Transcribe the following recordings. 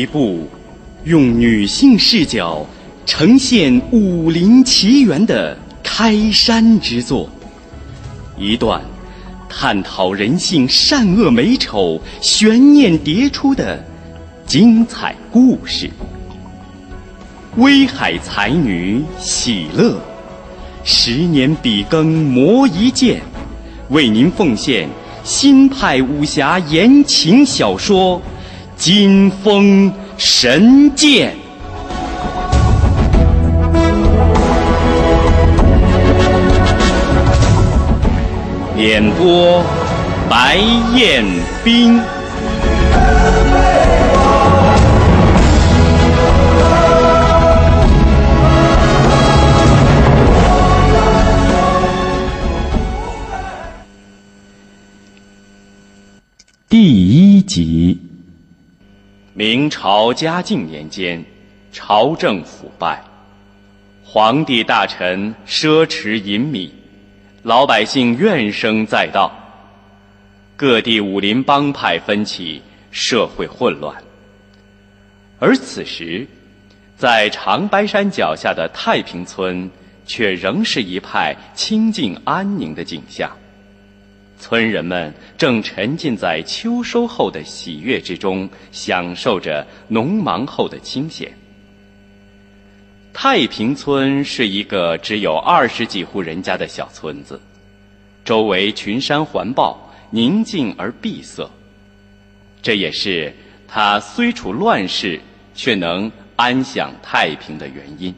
一部用女性视角呈现武林奇缘的开山之作，一段探讨人性善恶美丑、悬念迭出的精彩故事。威海才女喜乐，十年笔耕磨一剑，为您奉献新派武侠言情小说《金风神剑》。演播：白彦斌。第一集。明朝嘉靖年间，朝政腐败，皇帝大臣奢侈淫靡，老百姓怨声载道，各地武林帮派纷起，社会混乱。而此时，在长白山脚下的太平村，却仍是一派清静安宁的景象。村人们正沉浸在秋收后的喜悦之中，享受着农忙后的清闲。太平村是一个只有二十几户人家的小村子，周围群山环抱，宁静而闭塞。这也是它虽处乱世，却能安享太平的原因。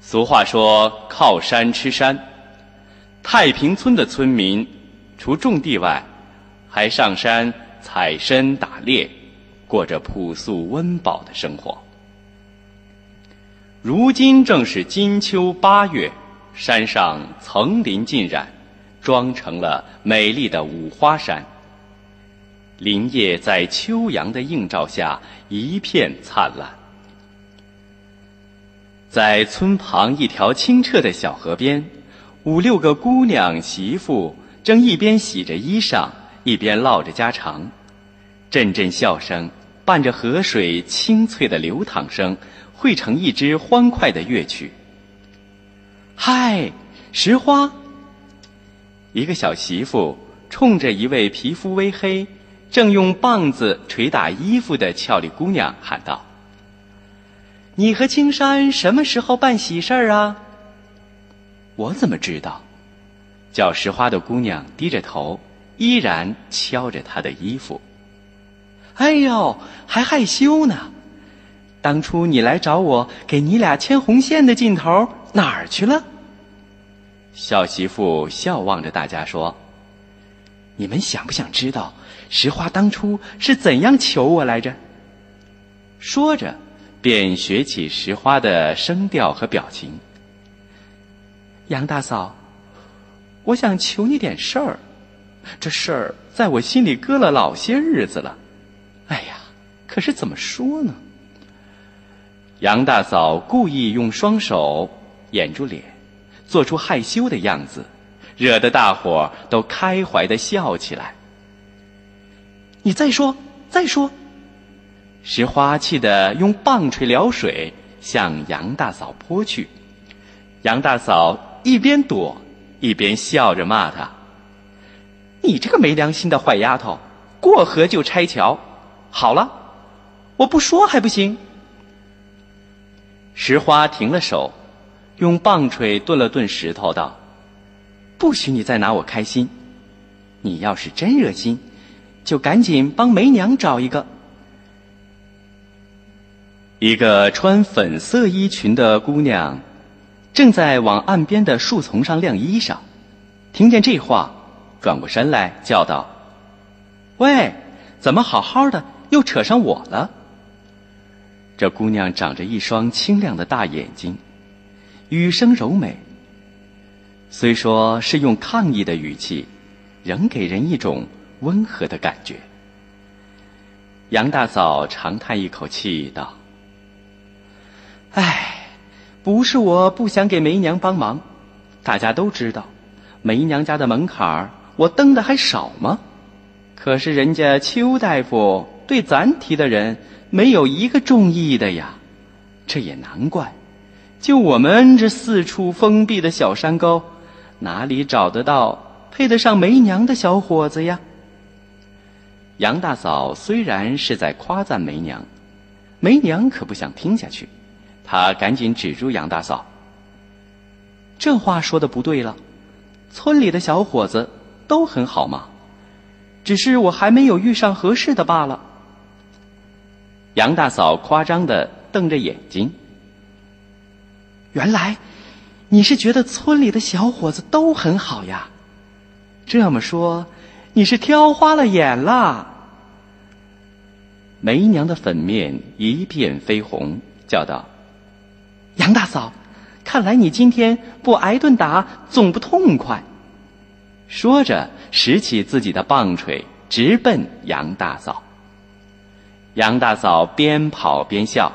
俗话说：“靠山吃山。”太平村的村民，除种地外，还上山采参打猎，过着朴素温饱的生活。如今正是金秋八月，山上层林尽染，装成了美丽的五花山。林叶在秋阳的映照下一片灿烂。在村旁一条清澈的小河边。五六个姑娘媳妇正一边洗着衣裳，一边唠着家常，阵阵笑声伴着河水清脆的流淌声，汇成一支欢快的乐曲。嗨，石花！一个小媳妇冲着一位皮肤微黑、正用棒子捶打衣服的俏丽姑娘喊道：“你和青山什么时候办喜事儿啊？”我怎么知道？叫石花的姑娘低着头，依然敲着她的衣服。哎呦，还害羞呢！当初你来找我给你俩牵红线的劲头哪儿去了？小媳妇笑望着大家说：“你们想不想知道石花当初是怎样求我来着？”说着，便学起石花的声调和表情。杨大嫂，我想求你点事儿，这事儿在我心里搁了老些日子了。哎呀，可是怎么说呢？杨大嫂故意用双手掩住脸，做出害羞的样子，惹得大伙儿都开怀的笑起来。你再说，再说！石花气得用棒槌撩水向杨大嫂泼去，杨大嫂。一边躲，一边笑着骂他：“你这个没良心的坏丫头，过河就拆桥！好了，我不说还不行。”石花停了手，用棒槌顿了顿石头，道：“不许你再拿我开心！你要是真热心，就赶紧帮梅娘找一个。”一个穿粉色衣裙的姑娘。正在往岸边的树丛上晾衣裳，听见这话，转过身来叫道：“喂，怎么好好的又扯上我了？”这姑娘长着一双清亮的大眼睛，语声柔美。虽说是用抗议的语气，仍给人一种温和的感觉。杨大嫂长叹一口气道：“唉。”不是我不想给梅娘帮忙，大家都知道，梅娘家的门槛儿我登的还少吗？可是人家邱大夫对咱提的人没有一个中意的呀。这也难怪，就我们这四处封闭的小山沟，哪里找得到配得上梅娘的小伙子呀？杨大嫂虽然是在夸赞梅娘，梅娘可不想听下去，他赶紧止住杨大嫂：“这话说的不对了，村里的小伙子都很好嘛，只是我还没有遇上合适的罢了。”杨大嫂夸张的。瞪着眼睛，原来你是觉得村里的小伙子都很好呀？这么说，你是挑花了眼啦？梅娘的粉面一片绯红，叫道：“杨大嫂，看来你今天不挨顿打总不痛快。”说着，拾起自己的棒槌，直奔杨大嫂。杨大嫂边跑边笑。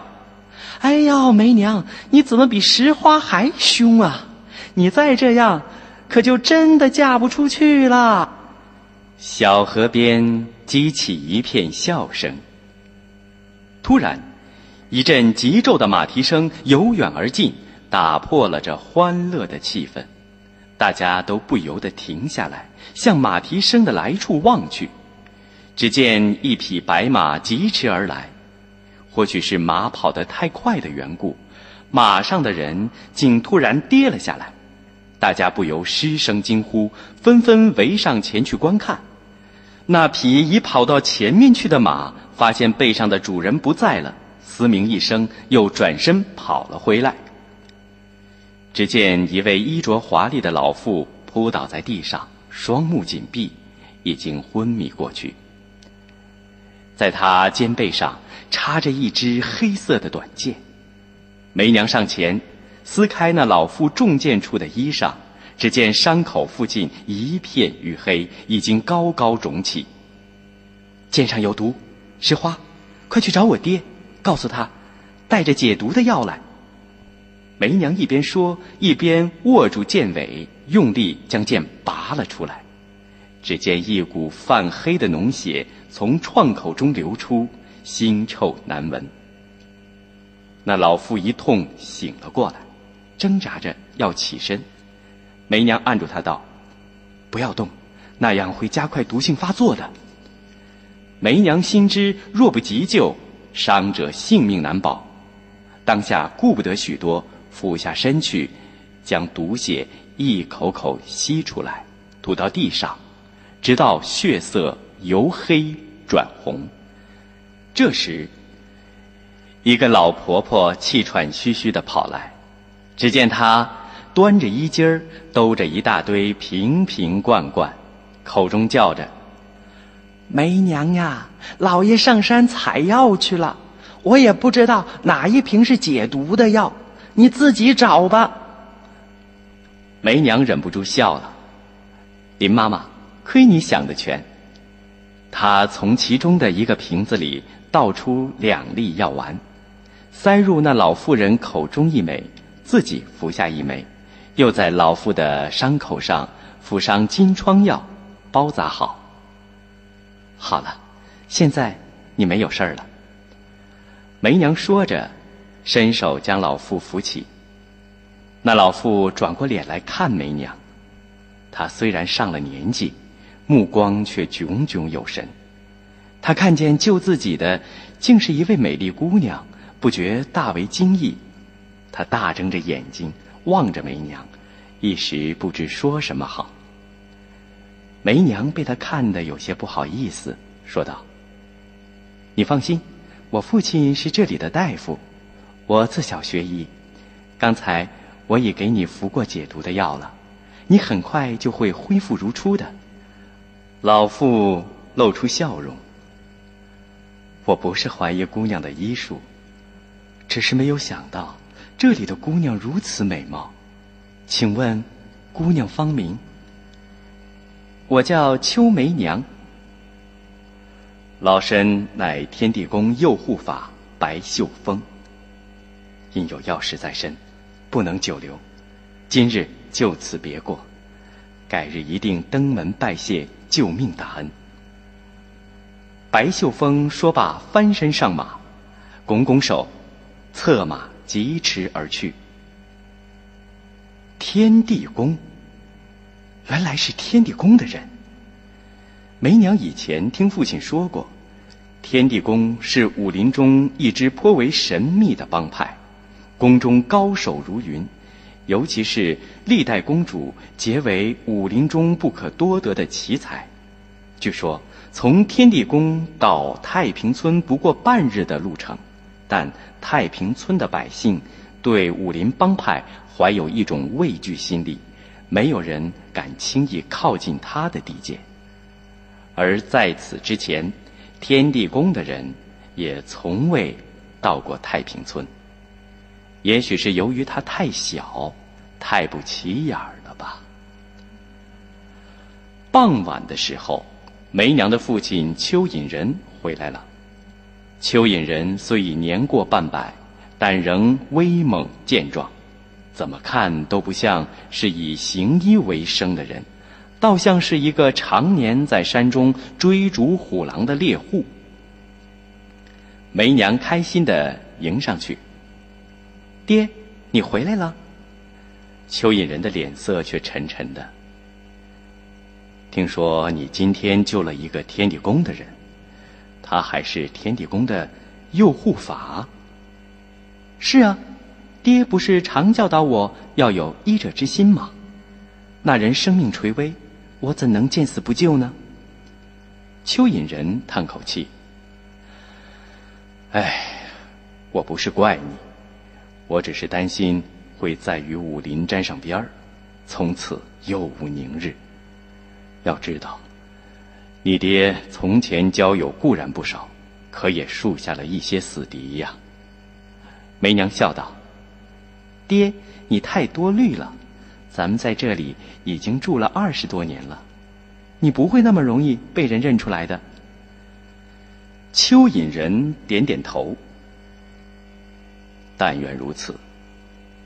哎呀，梅娘，你怎么比石花还凶啊？你再这样，可就真的嫁不出去了。小河边激起一片笑声。突然，一阵急骤的马蹄声由远而近，打破了这欢乐的气氛。大家都不由得停下来，向马蹄声的来处望去。只见一匹白马疾驰而来。或许是马跑得太快的缘故，马上的人竟突然跌了下来，大家不由失声惊呼，纷纷围上前去观看。那匹已跑到前面去的马，发现背上的主人不在了，嘶鸣一声，又转身跑了回来。只见一位衣着华丽的老妇扑倒在地上，双目紧闭，已经昏迷过去。在他肩背上。插着一支黑色的短剑，梅娘上前撕开那老妇中箭处的衣裳，只见伤口附近一片淤黑，已经高高肿起。剑上有毒，石花，快去找我爹，告诉他带着解毒的药来。梅娘一边说，一边握住剑尾，用力将剑拔了出来。只见一股泛黑的脓血从创口中流出。腥臭难闻。那老妇一痛醒了过来，挣扎着要起身。梅娘按住她道：“不要动，那样会加快毒性发作的。”梅娘心知若不急救，伤者性命难保，当下顾不得许多，俯下身去，将毒血一口口吸出来，吐到地上，直到血色由黑转红。这时，一个老婆婆气喘吁吁的跑来，只见她端着衣襟儿，兜着一大堆瓶瓶罐罐，口中叫着：“梅娘呀，老爷上山采药去了，我也不知道哪一瓶是解毒的药，你自己找吧。”梅娘忍不住笑了：“林妈妈，亏你想得全。”她从其中的一个瓶子里。倒出两粒药丸，塞入那老妇人口中一枚，自己服下一枚，又在老妇的伤口上敷上金疮药，包扎好。好了，现在你没有事儿了。梅娘说着，伸手将老妇扶起。那老妇转过脸来看梅娘，她虽然上了年纪，目光却炯炯有神。他看见救自己的竟是一位美丽姑娘，不觉大为惊异。他大睁着眼睛望着梅娘，一时不知说什么好。梅娘被他看得有些不好意思，说道：“你放心，我父亲是这里的大夫，我自小学医，刚才我已给你服过解毒的药了，你很快就会恢复如初的。”老妇露出笑容。我不是怀疑姑娘的医术，只是没有想到这里的姑娘如此美貌。请问，姑娘芳名？我叫秋梅娘。老身乃天地宫右护法白秀峰。因有要事在身，不能久留，今日就此别过，改日一定登门拜谢救命大恩。白秀峰说罢，翻身上马，拱拱手，策马疾驰而去。天地宫，原来是天地宫的人。梅娘以前听父亲说过，天地宫是武林中一支颇为神秘的帮派，宫中高手如云，尤其是历代公主皆为武林中不可多得的奇才。据说从天地宫到太平村不过半日的路程，但太平村的百姓对武林帮派。怀有一种畏惧心理，没有人敢轻易靠近他的地界。而在此之前，天地宫的人也从未到过太平村。也许是由于他太小，太不起眼了吧。傍晚的时候，梅娘的父亲邱隐仁回来了。邱隐仁虽已年过半百，但仍威猛健壮。怎么看都不像是以行医为生的人，倒像是一个常年在山中追逐虎狼的猎户。梅娘开心的迎上去：“爹，你回来了。”蚯蚓人的脸色却沉沉的。听说你今天救了一个天地宫的人，他还是天地宫的右护法。是啊。爹不是常教导我要有医者之心吗？那人生命垂危，我怎能见死不救呢？邱隐人叹口气：“哎，我不是怪你，我只是担心会再与武林沾上边儿，从此又无宁日。要知道，你爹从前交友固然不少，可也树下了一些死敌呀。”梅娘笑道。爹，你太多虑了。咱们在这里已经住了二十多年了，你不会那么容易被人认出来的。蚯蚓人点点头。但愿如此。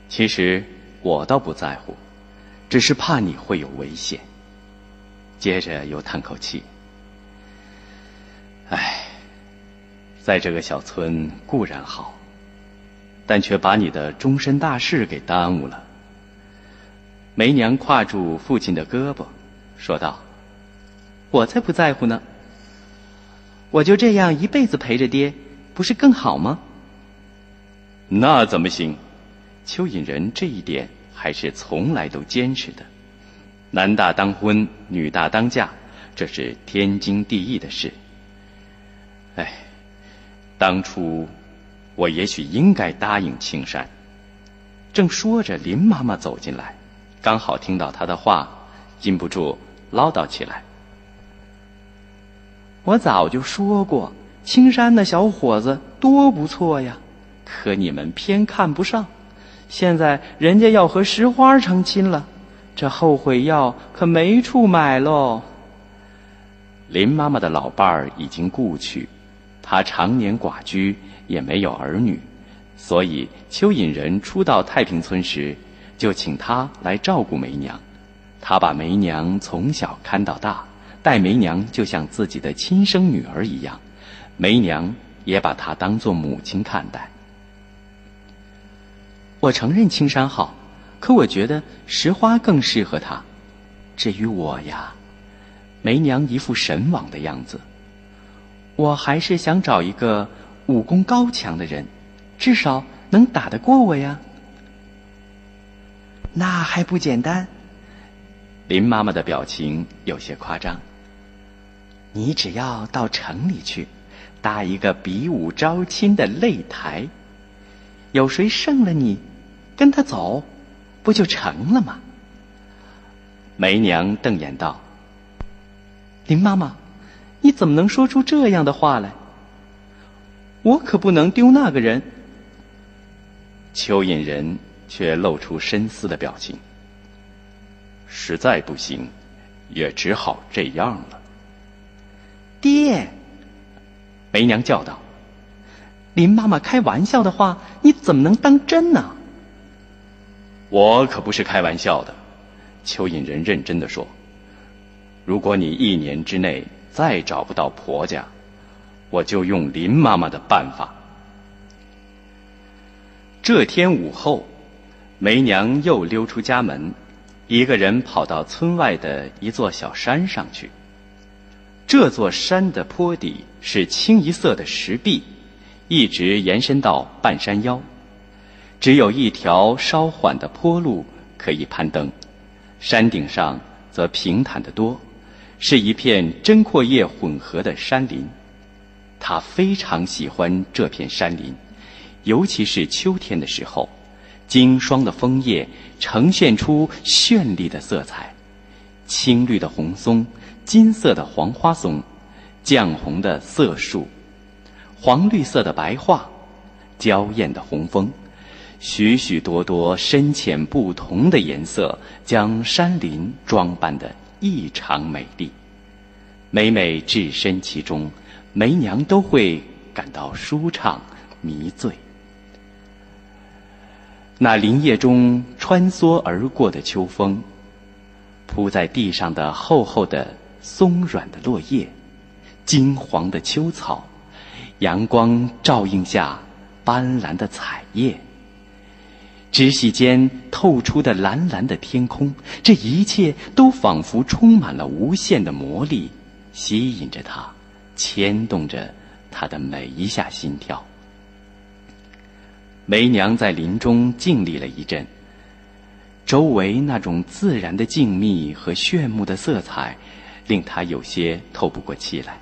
其实我倒不在乎，只是怕你会有危险。接着又叹口气。唉，在这个小村固然好。但却把你的终身大事给耽误了。梅娘挎住父亲的胳膊，说道：“我才不在乎呢！我就这样一辈子陪着爹，不是更好吗？”那怎么行？邱隐仁这一点还是从来都坚持的。男大当婚，女大当嫁，这是天经地义的事。哎，当初。我也许应该答应青山。正说着，林妈妈走进来，刚好听到他的话，禁不住唠叨起来：“我早就说过，青山那小伙子多不错呀，可你们偏看不上。现在人家要和石花成亲了，这后悔药可没处买喽。”林妈妈的老伴儿已经故去，她常年寡居。也没有儿女，所以蚯蚓人初到太平村时，就请他来照顾梅娘。他把梅娘从小看到大，待梅娘就像自己的亲生女儿一样，梅娘也把他当做母亲看待。我承认青山好，可我觉得石花更适合他。至于我呀，梅娘一副神往的样子，我还是想找一个。武功高强的人，至少能打得过我呀。那还不简单？林妈妈的表情有些夸张。你只要到城里去，搭一个比武招亲的擂台，有谁胜了你，跟他走，不就成了吗？梅娘瞪眼道：“林妈妈，你怎么能说出这样的话来？”我可不能丢那个人。蚯蚓人却露出深思的表情。实在不行，也只好这样了。爹，梅娘叫道：“林妈妈开玩笑的话，你怎么能当真呢？”我可不是开玩笑的，蚯蚓人认真的说：“如果你一年之内再找不到婆家，我就用林妈妈的办法。这天午后，梅娘又溜出家门，一个人跑到村外的一座小山上去。这座山的坡底是清一色的石壁，一直延伸到半山腰，只有一条稍缓的坡路可以攀登，山顶上则平坦得多，是一片针阔叶混合的山林。他非常喜欢这片山林，尤其是秋天的时候，经霜的枫叶呈现出绚丽的色彩，青绿的红松。金色的黄花松，绛红的色树，黄绿色的白桦，娇艳的红枫，许许多多深浅不同的颜色，将山林装扮得异常美丽。每每置身其中，梅娘都会感到舒畅迷醉。那林叶中穿梭而过的秋风，铺在地上的厚厚的。松软的落叶，金黄的秋草，阳光照映下斑斓的彩叶，枝隙间透出的蓝蓝的天空，这一切都仿佛充满了无限的魔力，吸引着他，牵动着他的每一下心跳。梅娘在林中静立了一阵，周围那种自然的静谧和炫目的色彩。令他有些透不过气来，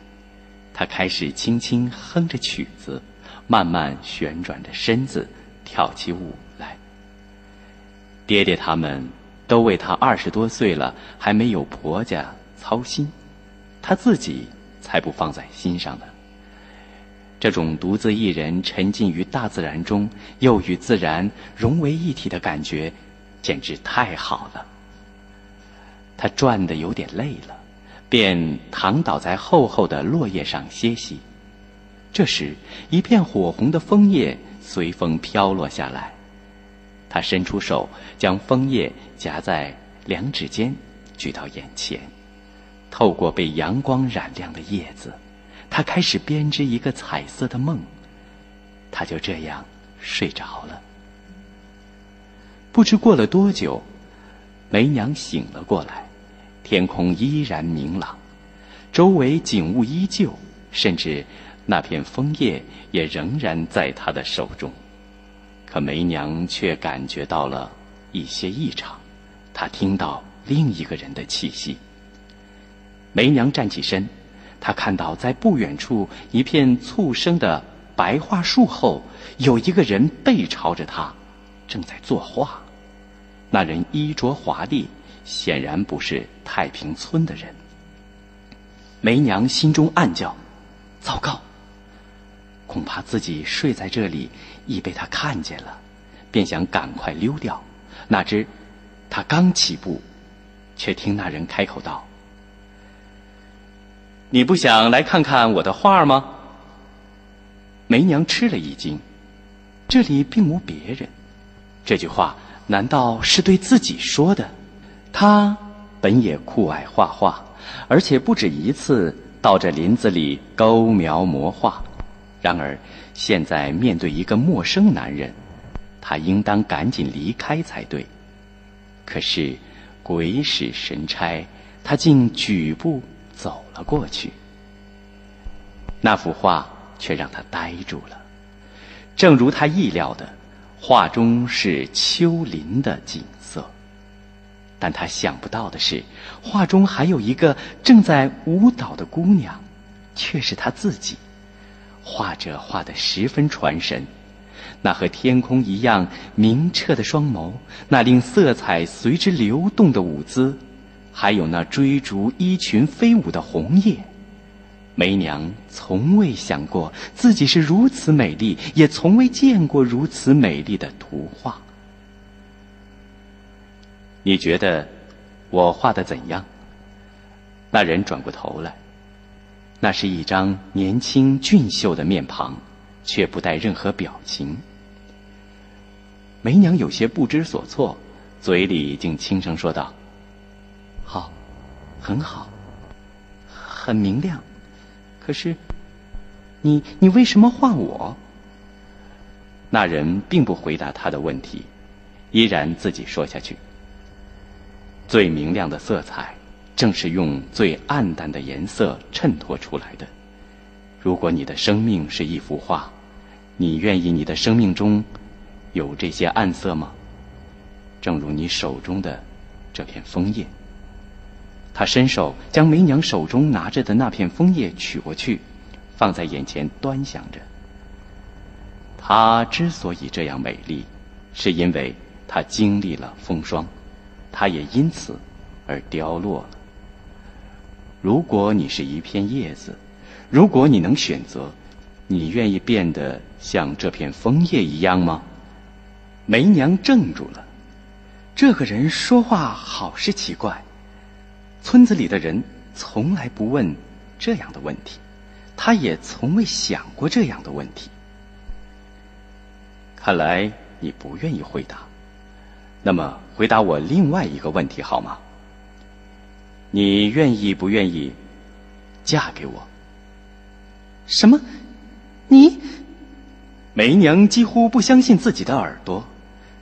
他开始轻轻哼着曲子，慢慢旋转着身子，跳起舞。爹爹他们都为他二十多岁了还没有婆家操心，他自己才不放在心上呢。这种独自一人沉浸于大自然中，又与自然融为一体的感觉，简直太好了。他转的有点累了。便躺倒在厚厚的落叶上歇息。这时，一片火红的枫叶随风飘落下来。他伸出手，将枫叶夹在两指间，举到眼前。透过被阳光染亮的叶子，他开始编织一个彩色的梦。他就这样睡着了。不知过了多久，梅娘醒了过来。天空依然明朗，周围景物依旧，甚至那片枫叶也仍然在他的手中。可梅娘却感觉到了一些异常，她听到另一个人的气息。梅娘站起身，她看到在不远处一片簇生的白桦树后，有一个人背朝着她，正在作画。那人衣着华丽。显然不是太平村的人。梅娘心中暗叫：“糟糕！恐怕自己睡在这里已被他看见了。”便想赶快溜掉。哪知他刚起步，却听那人开口道：“你不想来看看我的画吗？”梅娘吃了一惊，这里并无别人。这句话难道是对自己说的？他本也酷爱画画，而且不止一次到这林子里勾描摹画。然而，现在面对一个陌生男人，他应当赶紧离开才对。可是，鬼使神差，他竟举步走了过去。那幅画却让他呆住了。正如他意料的，画中是丘陵的景色。但他想不到的是，画中还有一个正在舞蹈的姑娘，却是他自己。画者画得十分传神，那和天空一样明澈的双眸，那令色彩随之流动的舞姿，还有那追逐衣裙飞舞的红叶，梅娘从未想过自己是如此美丽，也从未见过如此美丽的图画。你觉得我画的怎样？那人转过头来，那是一张年轻俊秀的面庞，却不带任何表情。梅娘有些不知所措，嘴里竟轻声说道：“好，很好，很明亮。可是，你你为什么画我？”那人并不回答他的问题，依然自己说下去：“最明亮的色彩，正是用最暗淡的颜色衬托出来的。如果你的生命是一幅画，你愿意你的生命中有这些暗色吗？正如你手中的这片枫叶。”他伸手将梅娘手中拿着的那片枫叶取过去，放在眼前端详着。她之所以这样美丽，是因为她经历了风霜，她也因此而凋落了。如果你是一片叶子，如果你能选择，你愿意变得像这片枫叶一样吗？梅娘怔住了。这个人说话好是奇怪。村子里的人从来不问这样的问题，他也从未想过这样的问题。看来你不愿意回答，那么回答我另外一个问题好吗？你愿意不愿意嫁给我？什么？你？梅娘几乎不相信自己的耳朵，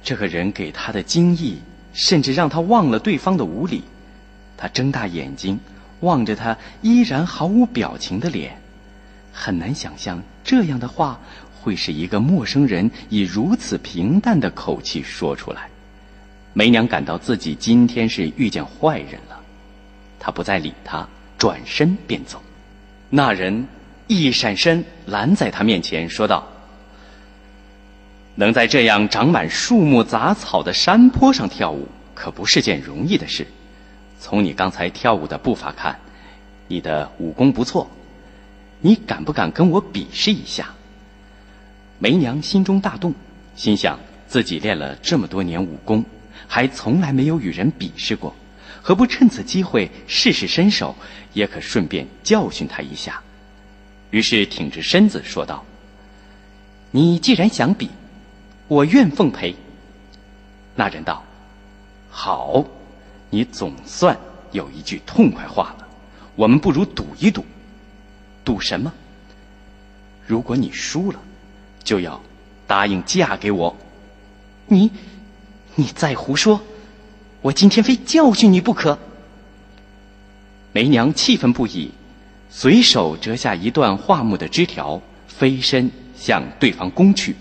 这个人给她的惊异，甚至让她忘了对方的无礼。她睁大眼睛望着他依然毫无表情的脸，很难想象这样的话。会是一个陌生人以如此平淡的口气说出来，梅娘感到自己今天是遇见坏人了，他不再理他，转身便走。那人一闪身拦在他面前，说道：“能在这样长满树木杂草的山坡上跳舞，可不是件容易的事。从你刚才跳舞的步伐看，你的武功不错，你敢不敢跟我比试一下？”梅娘心中大动，心想自己练了这么多年武功，还从来没有与人比试过，何不趁此机会试试身手，也可顺便教训他一下。于是挺直身子说道：“你既然想比，我愿奉陪。”那人道：“好，你总算有一句痛快话了。我们不如赌一赌，赌什么？如果你输了。”就要答应嫁给我，你，你再胡说！我今天非教训你不可。梅娘气愤不已，随手折下一段桦木的枝条，飞身向对方攻去。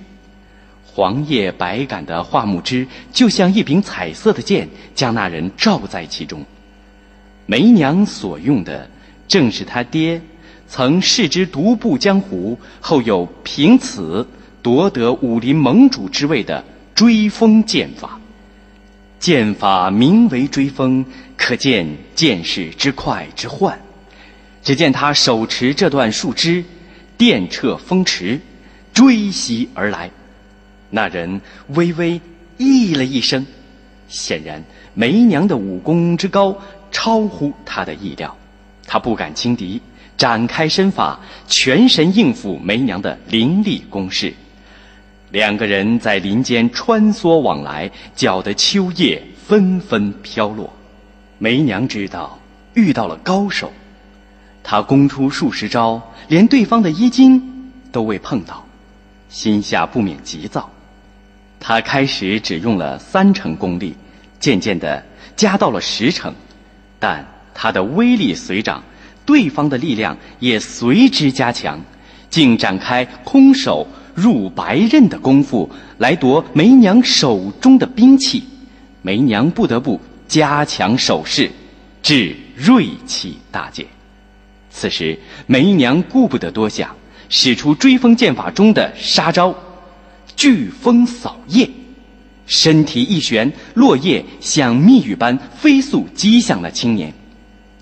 黄叶白杆的桦木枝就像一柄彩色的剑，将那人罩在其中。梅娘所用的正是他爹。曾视之独步江湖，后又凭此夺得武林盟主之位的追风剑法。剑法名为追风，可见剑势之快之幻。只见他手持这段树枝，电掣风驰，追袭而来。那人微微咦了一声，显然梅娘的武功之高超乎他的意料，他不敢轻敌。展开身法，全神应付梅娘的凌厉攻势。两个人在林间穿梭往来，搅得秋叶纷纷飘落。梅娘知道遇到了高手，她攻出数十招，连对方的衣襟都未碰到，心下不免急躁。她开始只用了三成功力，渐渐的加到了十成，但她的威力随长。对方的力量也随之加强，竟展开空手入白刃的功夫来夺梅娘手中的兵器，梅娘不得不加强手势，致锐气大减。此时，梅娘顾不得多想，使出追风剑法中的杀招——飓风扫叶，身体一旋，落叶像密雨般飞速击向了青年，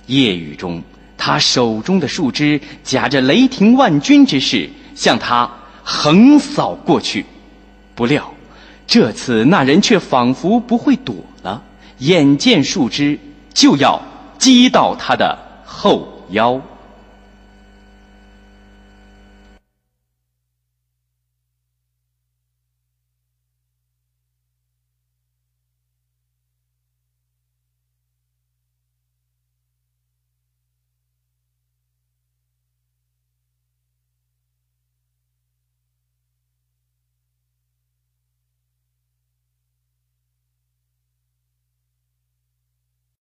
夜雨中。他手中的树枝夹着雷霆万钧之势向他横扫过去，不料这次那人却仿佛不会躲了，眼见树枝就要击到他的后腰。